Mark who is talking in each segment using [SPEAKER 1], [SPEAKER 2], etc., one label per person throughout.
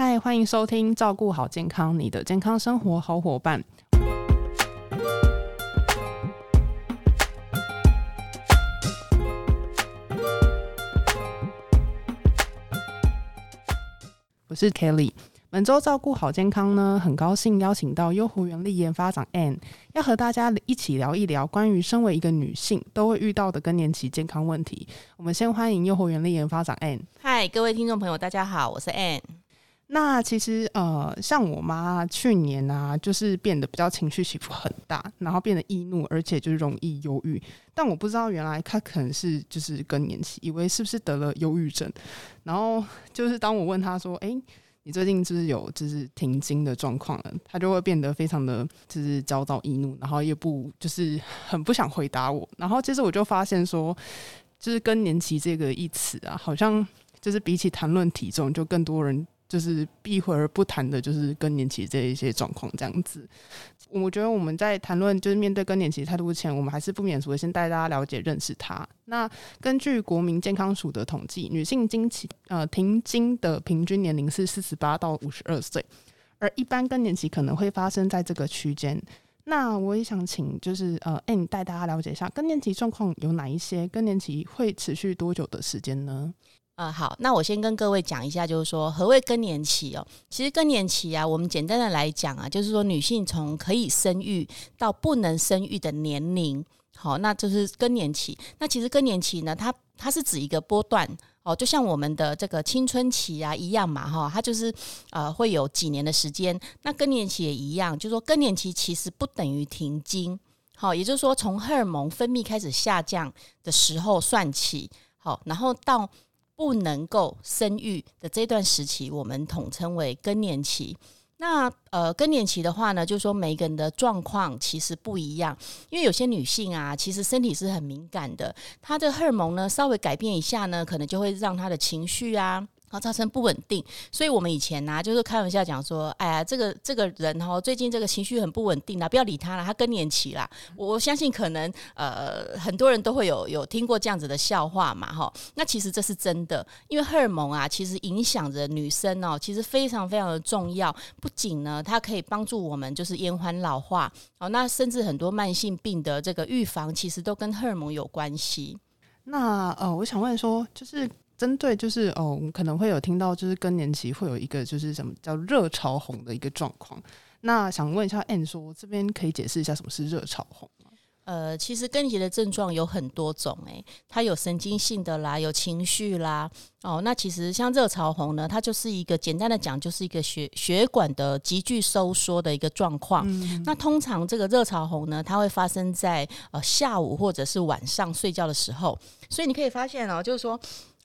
[SPEAKER 1] 嗨，欢迎收听《照顾好健康》，你的健康生活好伙伴。我是 Kelly。本周照顾好健康呢，很高兴邀请到优活原力研发长 a n n 要和大家一起聊一聊关于身为一个女性都会遇到的更年期健康问题。我们先欢迎优活原力研发长 a n n。
[SPEAKER 2] 嗨，各位听众朋友，大家好，我是 a n n。
[SPEAKER 1] 那其实呃，像我妈去年啊，就是变得比较情绪起伏很大，然后变得易怒，而且就是容易忧郁。但我不知道原来她可能是就是更年期，以为是不是得了忧郁症。然后就是当我问她说：“哎。”你最近就是有就是停经的状况了，她就会变得非常的就是焦躁易怒，然后也不就是很不想回答我。然后接着我就发现说，就是更年期这个一词啊，好像就是比起谈论体重，就更多人。就是避讳而不谈的，就是更年期这一些状况这样子。我觉得我们在谈论就是面对更年期态度前，我们还是不免俗的先带大家了解认识它。那根据国民健康署的统计，女性经期呃停经的平均年龄是四十八到五十二岁，而一般更年期可能会发生在这个区间。那我也想请就是呃，哎，你带大家了解一下更年期状况有哪一些？更年期会持续多久的时间呢？
[SPEAKER 2] 呃，好，那我先跟各位讲一下，就是说何谓更年期哦？其实更年期啊，我们简单的来讲啊，就是说女性从可以生育到不能生育的年龄，好，那就是更年期。那其实更年期呢，它它是指一个波段哦，就像我们的这个青春期啊一样嘛，哈，它就是呃会有几年的时间。那更年期也一样，就是说更年期其实不等于停经，好，也就是说从荷尔蒙分泌开始下降的时候算起，好，然后到不能够生育的这段时期，我们统称为更年期。那呃，更年期的话呢，就是说每个人的状况其实不一样，因为有些女性啊，其实身体是很敏感的，她的荷尔蒙呢稍微改变一下呢，可能就会让她的情绪啊。然后造成不稳定，所以我们以前呢，就是开玩笑讲说，哎呀，这个这个人哈，最近这个情绪很不稳定啦，不要理他了，他更年期啦。我相信可能呃很多人都会有有听过这样子的笑话嘛，哈。那其实这是真的，因为荷尔蒙啊，其实影响着女生哦，其实非常非常的重要。不仅呢，它可以帮助我们就是延缓老化哦，那甚至很多慢性病的这个预防，其实都跟荷尔蒙有关系。
[SPEAKER 1] 那呃，我想问说，就是。针对就是哦，可能会有听到就是更年期会有一个就是什么叫热潮红的一个状况。那想问一下 Anne 说，这边可以解释一下什么是热潮红吗？
[SPEAKER 2] 呃，其实更年期的症状有很多种，诶，它有神经性的啦，有情绪啦。哦，那其实像热潮红呢，它就是一个简单的讲，就是一个血血管的急剧收缩的一个状况。那通常这个热潮红呢，它会发生在呃下午或者是晚上睡觉的时候。所以你可以发现哦，就是说。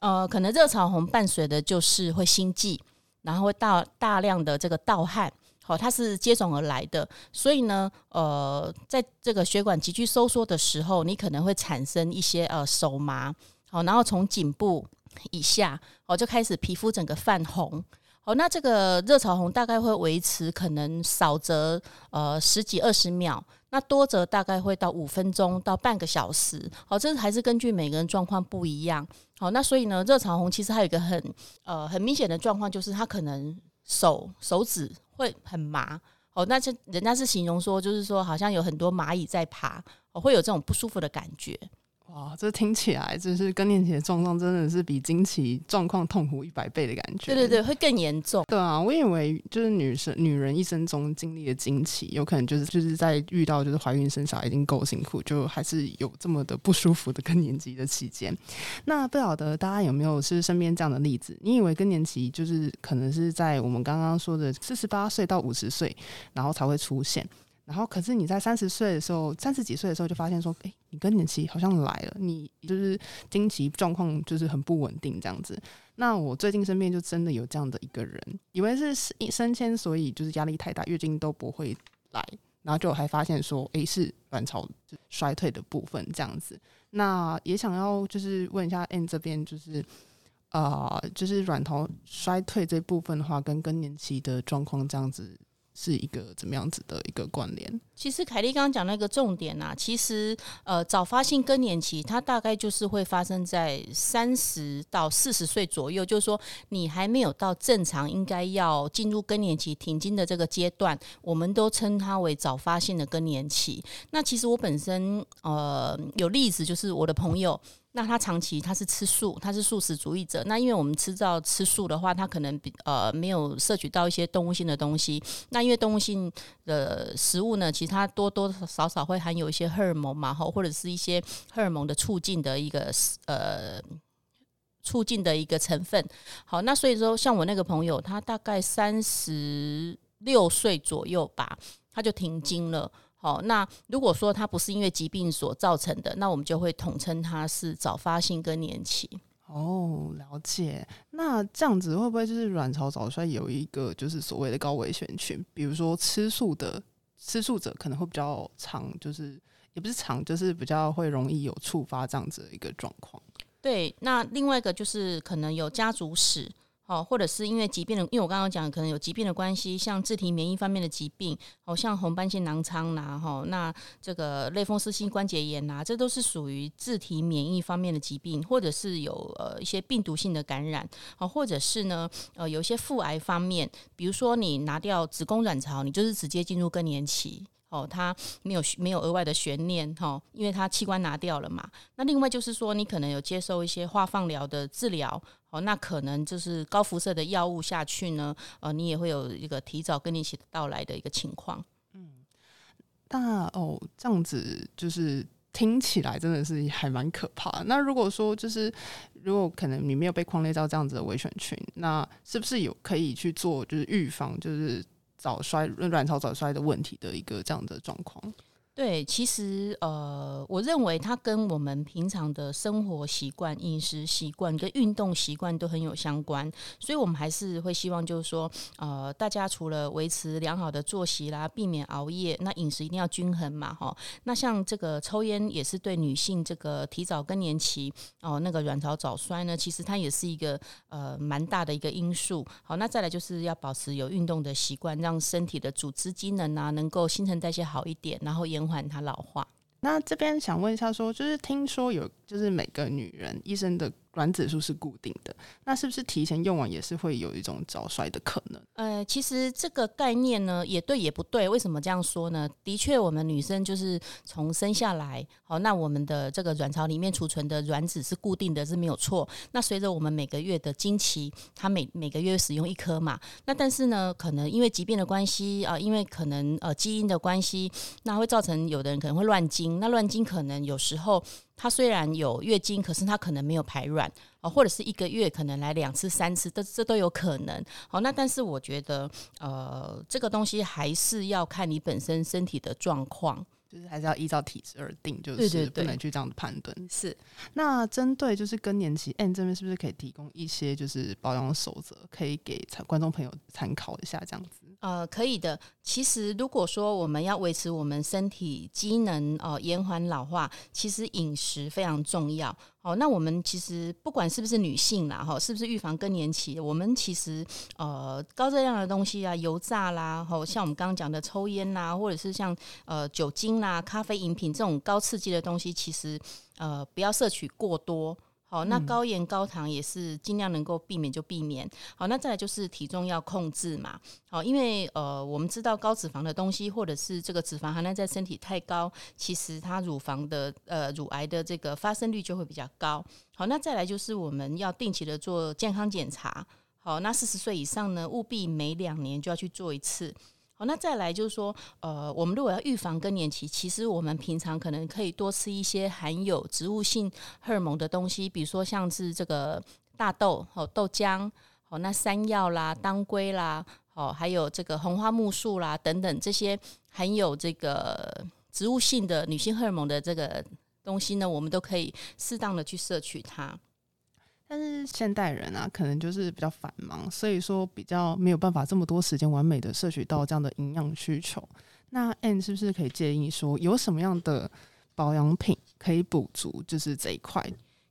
[SPEAKER 2] 呃，可能热潮红伴随的就是会心悸，然后会大大量的这个盗汗，好，它是接踵而来的。所以呢，呃，在这个血管急剧收缩的时候，你可能会产生一些呃手麻，好，然后从颈部以下，哦，就开始皮肤整个泛红。好，那这个热潮红大概会维持可能少则呃十几二十秒。那多则大概会到五分钟到半个小时，好，这还是根据每个人状况不一样。好，那所以呢，热潮红其实还有一个很呃很明显的状况，就是它可能手手指会很麻。哦，那这人家是形容说，就是说好像有很多蚂蚁在爬，哦，会有这种不舒服的感觉。
[SPEAKER 1] 哇，这听起来就是更年期的状况，真的是比经期状况痛苦一百倍的感觉。
[SPEAKER 2] 对对对，会更严重。
[SPEAKER 1] 对啊，我以为就是女生女人一生中经历的经期，有可能就是就是在遇到就是怀孕生小孩已经够辛苦，就还是有这么的不舒服的更年期的期间。那不晓得大家有没有是身边这样的例子？你以为更年期就是可能是在我们刚刚说的四十八岁到五十岁，然后才会出现。然后，可是你在三十岁的时候，三十几岁的时候就发现说，哎，你更年期好像来了，你就是经期状况就是很不稳定这样子。那我最近身边就真的有这样的一个人，以为是升迁，所以就是压力太大，月经都不会来，然后就还发现说，哎，是卵巢衰退的部分这样子。那也想要就是问一下 N 这边，就是啊，就是卵巢衰退这部分的话，跟更年期的状况这样子。是一个怎么样子的一个关联？
[SPEAKER 2] 其实凯莉刚刚讲那个重点啊，其实呃早发性更年期，它大概就是会发生在三十到四十岁左右，就是说你还没有到正常应该要进入更年期停经的这个阶段，我们都称它为早发性的更年期。那其实我本身呃有例子，就是我的朋友。那他长期他是吃素，他是素食主义者。那因为我们吃到吃素的话，他可能比呃没有摄取到一些动物性的东西。那因为动物性的食物呢，其实它多多少少会含有一些荷尔蒙嘛，吼，或者是一些荷尔蒙的促进的一个呃促进的一个成分。好，那所以说像我那个朋友，他大概三十六岁左右吧，他就停经了。好，那如果说它不是因为疾病所造成的，那我们就会统称它是早发性更年期。
[SPEAKER 1] 哦，了解。那这样子会不会就是卵巢早衰有一个就是所谓的高危险群？比如说吃素的吃素者可能会比较长，就是也不是长，就是比较会容易有触发这样子的一个状况。
[SPEAKER 2] 对，那另外一个就是可能有家族史。哦，或者是因为疾病的，因为我刚刚讲可能有疾病的关系，像自体免疫方面的疾病，哦，像红斑性囊疮呐，哈，那这个类风湿性关节炎呐，这都是属于自体免疫方面的疾病，或者是有呃一些病毒性的感染，哦，或者是呢，呃，有一些腹癌方面，比如说你拿掉子宫卵巢，你就是直接进入更年期。哦，它没有没有额外的悬念哈，因为它器官拿掉了嘛。那另外就是说，你可能有接受一些化放疗的治疗，哦，那可能就是高辐射的药物下去呢，呃，你也会有一个提早跟你一起到来的一个情况。
[SPEAKER 1] 嗯，那哦，这样子就是听起来真的是还蛮可怕。那如果说就是如果可能你没有被框列到这样子的危险群，那是不是有可以去做就是预防，就是？早衰、卵巢早衰的问题的一个这样的状况。
[SPEAKER 2] 对，其实呃，我认为它跟我们平常的生活习惯、饮食习惯跟运动习惯都很有相关，所以我们还是会希望就是说，呃，大家除了维持良好的作息啦，避免熬夜，那饮食一定要均衡嘛，哈。那像这个抽烟也是对女性这个提早更年期哦，那个卵巢早衰呢，其实它也是一个呃蛮大的一个因素。好，那再来就是要保持有运动的习惯，让身体的组织机能啊能够新陈代谢好一点，然后延。它老化。
[SPEAKER 1] 那这边想问一下，说就是听说有，就是每个女人一生的。卵子数是固定的，那是不是提前用完也是会有一种早衰的可能？
[SPEAKER 2] 呃，其实这个概念呢也对也不对。为什么这样说呢？的确，我们女生就是从生下来，好，那我们的这个卵巢里面储存的卵子是固定的，是没有错。那随着我们每个月的经期，它每每个月使用一颗嘛。那但是呢，可能因为疾病的关系啊，因为可能呃基因的关系，那会造成有的人可能会乱经。那乱经可能有时候。她虽然有月经，可是她可能没有排卵啊，或者是一个月可能来两次、三次，这这都有可能。好，那但是我觉得，呃，这个东西还是要看你本身身体的状况。
[SPEAKER 1] 就是还是要依照体质而定，就是不能去这样的判断。
[SPEAKER 2] 是，
[SPEAKER 1] 那针对就是更年期，N 这边是不是可以提供一些就是保养守则，可以给观众朋友参考一下这样子？
[SPEAKER 2] 呃，可以的。其实如果说我们要维持我们身体机能，哦，延缓老化，其实饮食非常重要。哦，那我们其实不管是不是女性啦，哈，是不是预防更年期，我们其实呃高热量的东西啊，油炸啦，哈，像我们刚刚讲的抽烟啦，或者是像呃酒精啦、咖啡饮品这种高刺激的东西，其实呃不要摄取过多。好，那高盐高糖也是尽量能够避免就避免。好，那再来就是体重要控制嘛。好，因为呃，我们知道高脂肪的东西，或者是这个脂肪含量在身体太高，其实它乳房的呃乳癌的这个发生率就会比较高。好，那再来就是我们要定期的做健康检查。好，那四十岁以上呢，务必每两年就要去做一次。那再来就是说，呃，我们如果要预防更年期，其实我们平常可能可以多吃一些含有植物性荷尔蒙的东西，比如说像是这个大豆、哦豆浆、哦那山药啦、当归啦、哦还有这个红花木素啦等等这些含有这个植物性的女性荷尔蒙的这个东西呢，我们都可以适当的去摄取它。
[SPEAKER 1] 但是现代人啊，可能就是比较繁忙，所以说比较没有办法这么多时间完美的摄取到这样的营养需求。那 N 是不是可以建议说，有什么样的保养品可以补足，就是这一块？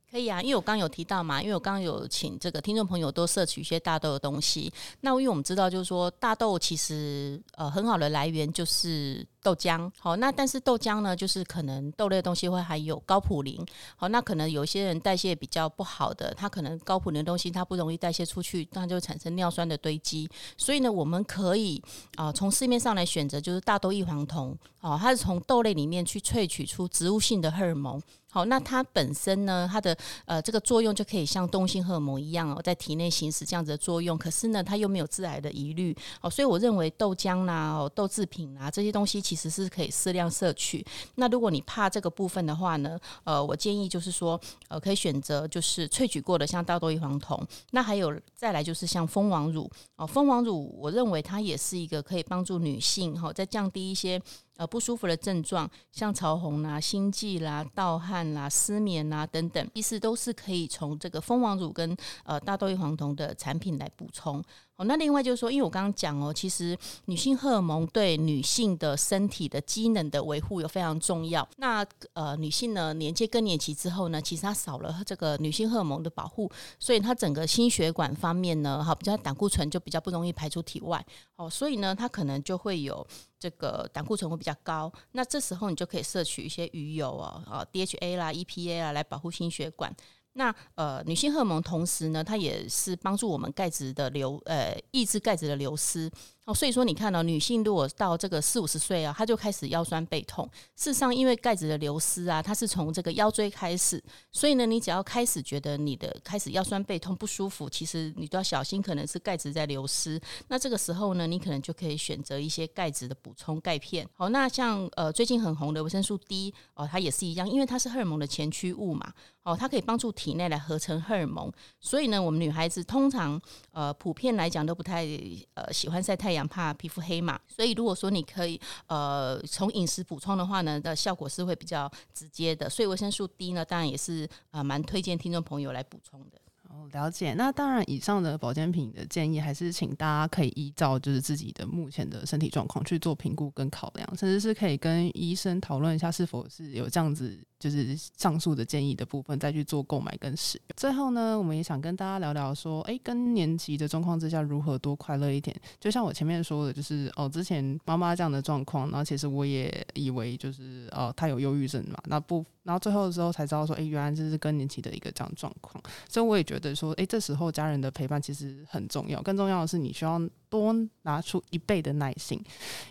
[SPEAKER 2] 可以啊，因为我刚有提到嘛，因为我刚刚有请这个听众朋友多摄取一些大豆的东西。那因为我们知道，就是说大豆其实呃很好的来源就是豆浆。好，那但是豆浆呢，就是可能豆类的东西会含有高普林。好，那可能有些人代谢比较不好的，他可能高普林的东西它不容易代谢出去，那就产生尿酸的堆积。所以呢，我们可以啊从市面上来选择，就是大豆异黄酮。哦，它是从豆类里面去萃取出植物性的荷尔蒙。好，那它本身呢，它的呃这个作用就可以像动性荷尔蒙一样哦，在体内行使这样子的作用。可是呢，它又没有致癌的疑虑哦，所以我认为豆浆啦、豆制品啊这些东西其其实是可以适量摄取。那如果你怕这个部分的话呢，呃，我建议就是说，呃，可以选择就是萃取过的，像大豆异黄酮。那还有再来就是像蜂王乳哦，蜂王乳我认为它也是一个可以帮助女性哈，在降低一些。呃，不舒服的症状，像潮红啦、心悸啦、盗汗啦、失眠啦等等，其实都是可以从这个蜂王乳跟呃大豆异黄酮的产品来补充。哦，那另外就是说，因为我刚刚讲哦，其实女性荷尔蒙对女性的身体的机能的维护有非常重要。那呃，女性呢年纪更年期之后呢，其实她少了这个女性荷尔蒙的保护，所以她整个心血管方面呢，哈，比较胆固醇就比较不容易排出体外。哦，所以呢，她可能就会有这个胆固醇会比较高。那这时候你就可以摄取一些鱼油哦，啊，DHA 啦、EPA 啊，来保护心血管。那呃，女性荷尔蒙同时呢，它也是帮助我们钙质的流，呃，抑制钙质的流失。哦，所以说你看到女性如果到这个四五十岁啊，她就开始腰酸背痛。事实上，因为钙质的流失啊，它是从这个腰椎开始，所以呢，你只要开始觉得你的开始腰酸背痛不舒服，其实你都要小心，可能是钙质在流失。那这个时候呢，你可能就可以选择一些钙质的补充钙片。好，那像呃最近很红的维生素 D 哦，它也是一样，因为它是荷尔蒙的前驱物嘛。哦，它可以帮助体内来合成荷尔蒙。所以呢，我们女孩子通常呃普遍来讲都不太呃喜欢晒太阳阳。怕皮肤黑嘛，所以如果说你可以呃从饮食补充的话呢，的效果是会比较直接的。所以维生素 D 呢，当然也是呃蛮推荐听众朋友来补充的。
[SPEAKER 1] 哦，了解。那当然，以上的保健品的建议，还是请大家可以依照就是自己的目前的身体状况去做评估跟考量，甚至是可以跟医生讨论一下是否是有这样子。就是上述的建议的部分，再去做购买跟使用。最后呢，我们也想跟大家聊聊说，哎，更年期的状况之下，如何多快乐一点？就像我前面说的，就是哦，之前妈妈这样的状况，然后其实我也以为就是呃，他有忧郁症嘛，那不，然后最后的时候才知道说，哎，原来这是更年期的一个这样状况。所以我也觉得说，哎，这时候家人的陪伴其实很重要，更重要的是你需要。多拿出一倍的耐心，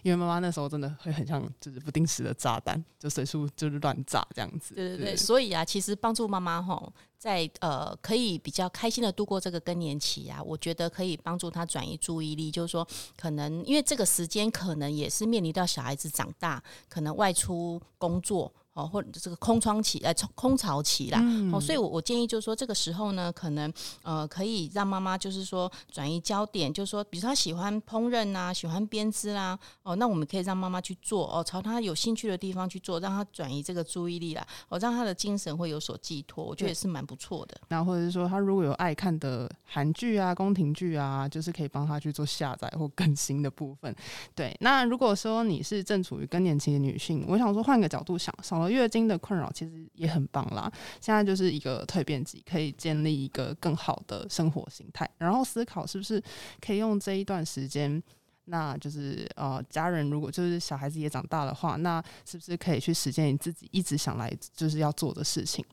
[SPEAKER 1] 因为妈妈那时候真的会很像就是不定时的炸弹，就随处就是乱炸这样子。
[SPEAKER 2] 对对对，所以啊，其实帮助妈妈吼，在呃可以比较开心的度过这个更年期啊，我觉得可以帮助她转移注意力，就是说可能因为这个时间可能也是面临到小孩子长大，可能外出工作。哦，或者这个空窗期，呃，空巢期啦。哦，所以，我我建议就是说，这个时候呢，可能呃，可以让妈妈就是说转移焦点，就是说，比如她喜欢烹饪啊，喜欢编织啦，哦，那我们可以让妈妈去做，哦，朝她有兴趣的地方去做，让她转移这个注意力啦，哦，让她的精神会有所寄托，我觉得也是蛮不错的。
[SPEAKER 1] 那或者是说，她如果有爱看的韩剧啊、宫廷剧啊，就是可以帮她去做下载或更新的部分。对，那如果说你是正处于更年期的女性，我想说换个角度想，少。月经的困扰其实也很棒啦，现在就是一个蜕变期，可以建立一个更好的生活形态，然后思考是不是可以用这一段时间，那就是呃，家人如果就是小孩子也长大的话，那是不是可以去实现你自己一直想来就是要做的事情？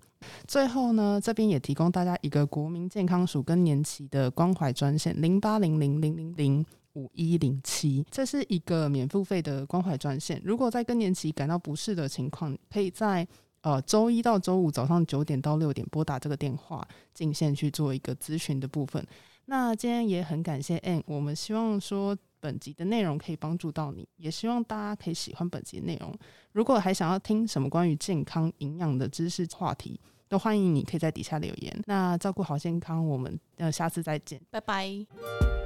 [SPEAKER 1] 最后呢，这边也提供大家一个国民健康署更年期的关怀专线零八零零零零零。五一零七，这是一个免付费的关怀专线。如果在更年期感到不适的情况，可以在呃周一到周五早上九点到六点拨打这个电话进线去做一个咨询的部分。那今天也很感谢 N，我们希望说本集的内容可以帮助到你，也希望大家可以喜欢本集的内容。如果还想要听什么关于健康营养的知识话题，都欢迎你可以在底下留言。那照顾好健康，我们呃下次再见，
[SPEAKER 2] 拜拜。